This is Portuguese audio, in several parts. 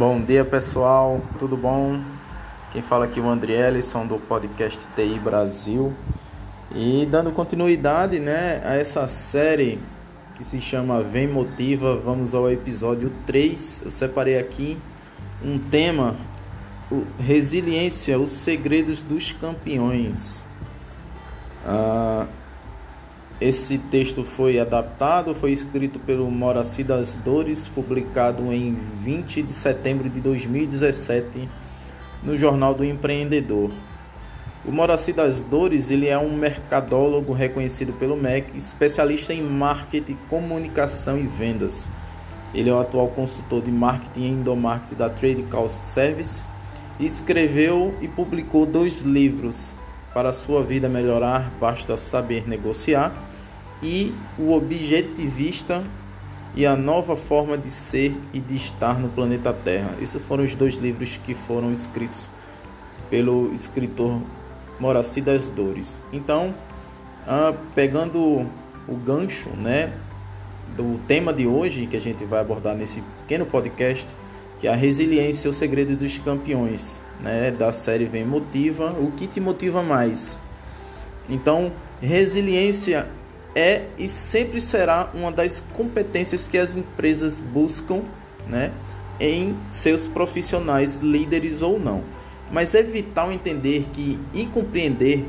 Bom dia pessoal, tudo bom? Quem fala aqui é o André Ellison do podcast TI Brasil e dando continuidade né, a essa série que se chama Vem Motiva, vamos ao episódio 3. Eu separei aqui um tema, resiliência, os segredos dos campeões. Ah, esse texto foi adaptado, foi escrito pelo Moraci das Dores, publicado em 20 de setembro de 2017 no Jornal do Empreendedor. O Moraci das Dores ele é um mercadólogo reconhecido pelo MEC, especialista em marketing, comunicação e vendas. Ele é o atual consultor de marketing e endomarketing da Trade Cost Service. Escreveu e publicou dois livros. Para sua vida melhorar, basta saber negociar e o objetivista e a nova forma de ser e de estar no planeta Terra. Esses foram os dois livros que foram escritos pelo escritor Moraci das Dores. Então, ah, pegando o gancho, né, do tema de hoje que a gente vai abordar nesse pequeno podcast, que é a resiliência e os segredos dos campeões, né, da série Vem Motiva, o que te motiva mais? Então, resiliência é e sempre será uma das competências que as empresas buscam né, em seus profissionais, líderes ou não. Mas é vital entender que e compreender,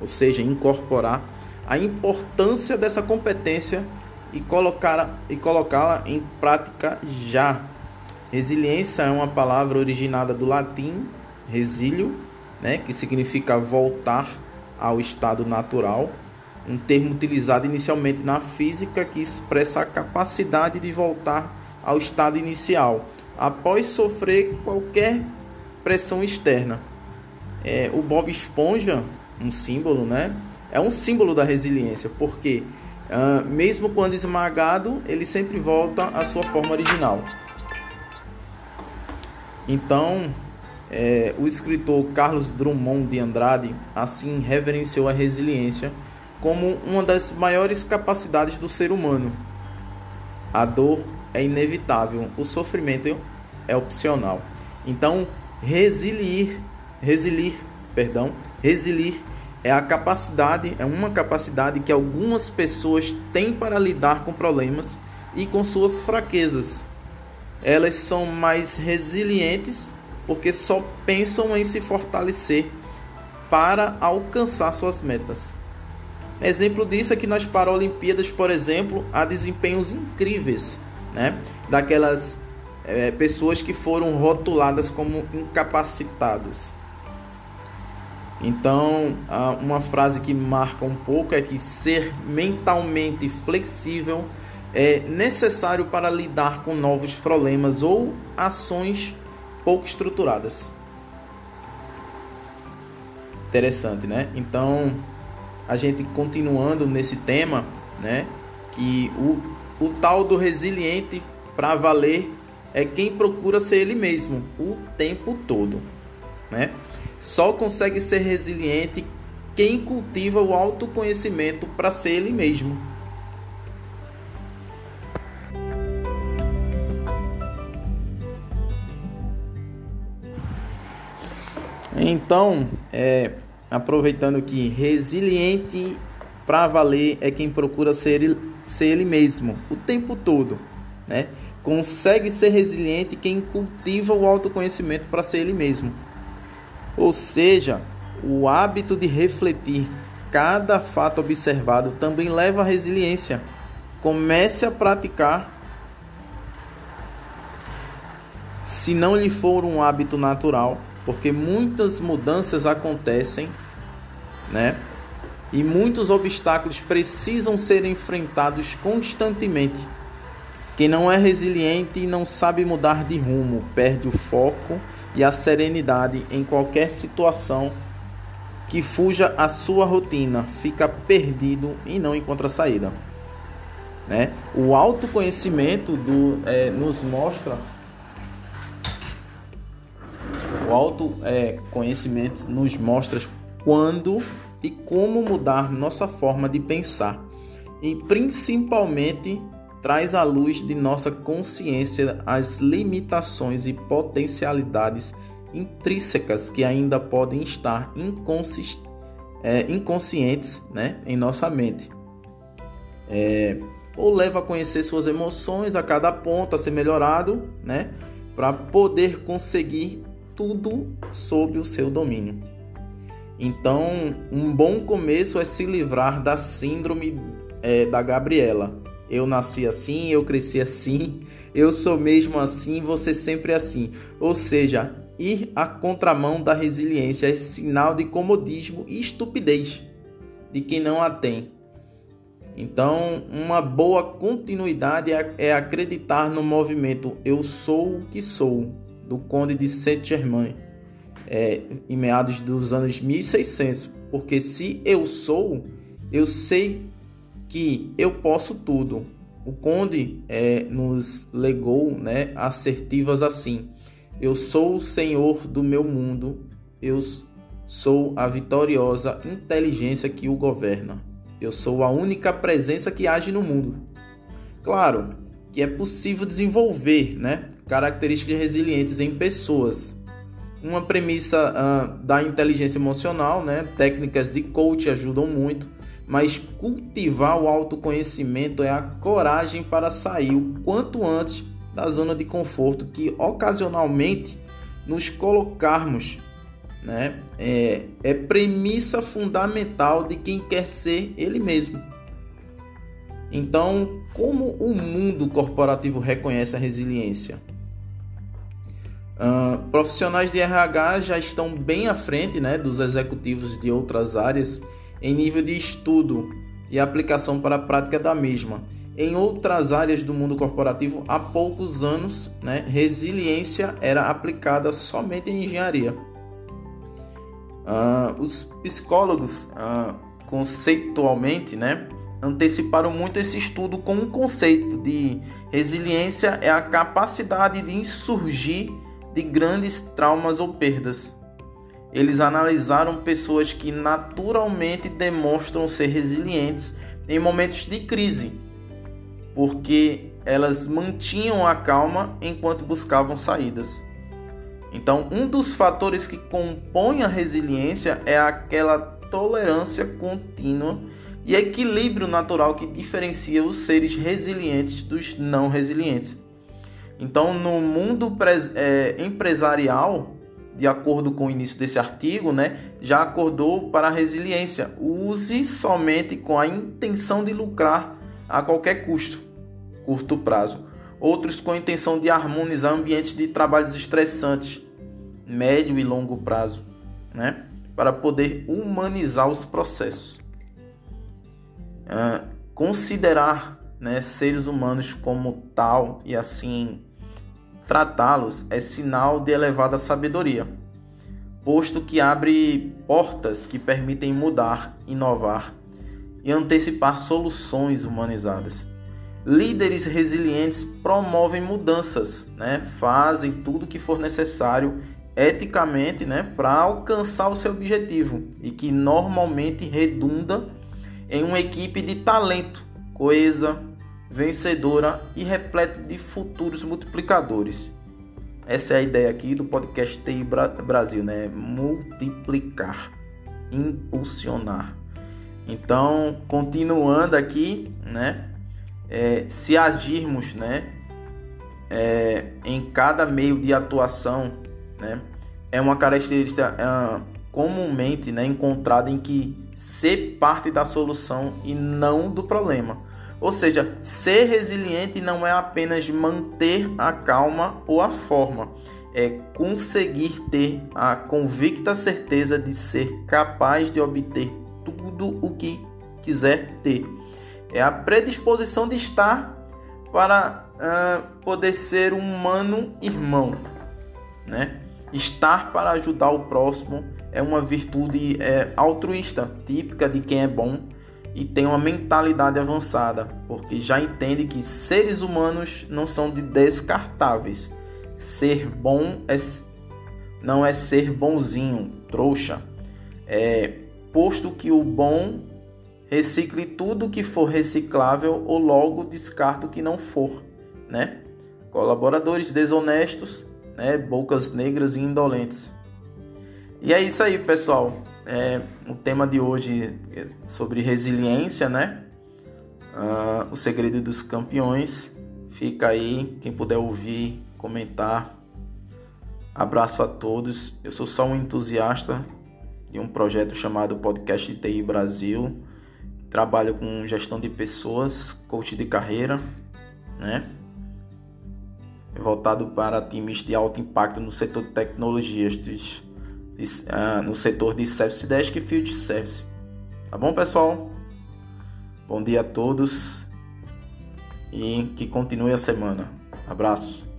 ou seja, incorporar a importância dessa competência e colocá-la e colocá-la em prática já. Resiliência é uma palavra originada do latim resílio, né, que significa voltar ao estado natural um termo utilizado inicialmente na física que expressa a capacidade de voltar ao estado inicial após sofrer qualquer pressão externa. É, o Bob Esponja, um símbolo, né? É um símbolo da resiliência, porque uh, mesmo quando esmagado, ele sempre volta à sua forma original. Então, é, o escritor Carlos Drummond de Andrade assim reverenciou a resiliência como uma das maiores capacidades do ser humano. A dor é inevitável, o sofrimento é opcional. Então, resiliir, resilir, perdão, resilir é a capacidade, é uma capacidade que algumas pessoas têm para lidar com problemas e com suas fraquezas. Elas são mais resilientes porque só pensam em se fortalecer para alcançar suas metas. Exemplo disso é que nas Paralimpíadas, por exemplo, há desempenhos incríveis, né? Daquelas é, pessoas que foram rotuladas como incapacitados. Então, uma frase que marca um pouco é que ser mentalmente flexível é necessário para lidar com novos problemas ou ações pouco estruturadas. Interessante, né? Então, a gente continuando nesse tema, né? Que o, o tal do resiliente para valer é quem procura ser ele mesmo o tempo todo, né? Só consegue ser resiliente quem cultiva o autoconhecimento para ser ele mesmo. Então, é, aproveitando que resiliente para valer é quem procura ser, ser ele mesmo o tempo todo, né? Consegue ser resiliente quem cultiva o autoconhecimento para ser ele mesmo. Ou seja, o hábito de refletir cada fato observado também leva à resiliência. Comece a praticar. Se não lhe for um hábito natural, porque muitas mudanças acontecem né? E muitos obstáculos precisam ser enfrentados constantemente. Quem não é resiliente e não sabe mudar de rumo, perde o foco e a serenidade em qualquer situação que fuja à sua rotina, fica perdido e não encontra saída. Né? O autoconhecimento do, é, nos mostra o autoconhecimento é, nos mostra quando e como mudar nossa forma de pensar e principalmente traz à luz de nossa consciência as limitações e potencialidades intrínsecas que ainda podem estar é, inconscientes né, em nossa mente. É, ou leva a conhecer suas emoções a cada ponto a ser melhorado, né, para poder conseguir tudo sob o seu domínio. Então, um bom começo é se livrar da síndrome é, da Gabriela. Eu nasci assim, eu cresci assim, eu sou mesmo assim, você sempre é assim. Ou seja, ir à contramão da resiliência é sinal de comodismo e estupidez de quem não a tem. Então, uma boa continuidade é, é acreditar no movimento Eu Sou o que Sou, do Conde de Saint-Germain, é, em meados dos anos 1600. Porque se eu sou, eu sei que eu posso tudo. O Conde é, nos legou né, assertivas assim: Eu sou o senhor do meu mundo, eu sou a vitoriosa inteligência que o governa. Eu sou a única presença que age no mundo. Claro que é possível desenvolver né, características resilientes em pessoas. Uma premissa uh, da inteligência emocional, né, técnicas de coach ajudam muito, mas cultivar o autoconhecimento é a coragem para sair o quanto antes da zona de conforto que ocasionalmente nos colocarmos né? É, é premissa fundamental de quem quer ser ele mesmo. Então, como o mundo corporativo reconhece a resiliência? Uh, profissionais de RH já estão bem à frente né, dos executivos de outras áreas em nível de estudo e aplicação para a prática da mesma. Em outras áreas do mundo corporativo, há poucos anos, né, resiliência era aplicada somente em engenharia. Uh, os psicólogos, uh, conceitualmente, né, anteciparam muito esse estudo com um conceito de resiliência é a capacidade de insurgir de grandes traumas ou perdas. Eles analisaram pessoas que naturalmente demonstram ser resilientes em momentos de crise, porque elas mantinham a calma enquanto buscavam saídas. Então, um dos fatores que compõe a resiliência é aquela tolerância contínua e equilíbrio natural que diferencia os seres resilientes dos não resilientes. Então, no mundo é, empresarial, de acordo com o início desse artigo, né, já acordou para a resiliência. Use somente com a intenção de lucrar a qualquer custo, curto prazo. Outros com a intenção de harmonizar ambientes de trabalhos estressantes, médio e longo prazo, né? para poder humanizar os processos. Uh, considerar né, seres humanos como tal e assim tratá-los é sinal de elevada sabedoria, posto que abre portas que permitem mudar, inovar e antecipar soluções humanizadas. Líderes resilientes promovem mudanças, né? fazem tudo o que for necessário eticamente né, para alcançar o seu objetivo e que normalmente redunda em uma equipe de talento, coesa, vencedora e repleta de futuros multiplicadores. Essa é a ideia aqui do podcast TI Brasil, né? Multiplicar, impulsionar. Então, continuando aqui, né? É, se agirmos, né? É, em cada meio de atuação né? É uma característica é, comumente né, encontrada em que ser parte da solução e não do problema. Ou seja, ser resiliente não é apenas manter a calma ou a forma, é conseguir ter a convicta certeza de ser capaz de obter tudo o que quiser ter. É a predisposição de estar para uh, poder ser um humano irmão, né? Estar para ajudar o próximo é uma virtude é, altruísta, típica de quem é bom e tem uma mentalidade avançada, porque já entende que seres humanos não são de descartáveis. Ser bom é, não é ser bonzinho, trouxa. É, posto que o bom recicle tudo que for reciclável ou logo descarto o que não for, né? Colaboradores desonestos, né? Bocas negras e indolentes. E é isso aí, pessoal. É, o tema de hoje é sobre resiliência, né? Uh, o segredo dos campeões. Fica aí, quem puder ouvir, comentar. Abraço a todos. Eu sou só um entusiasta de um projeto chamado Podcast TI Brasil. Trabalho com gestão de pessoas, coach de carreira, né? Voltado para times de alto impacto no setor de tecnologias, de, uh, no setor de Service Desk e Field Service. Tá bom, pessoal? Bom dia a todos e que continue a semana. Abraços.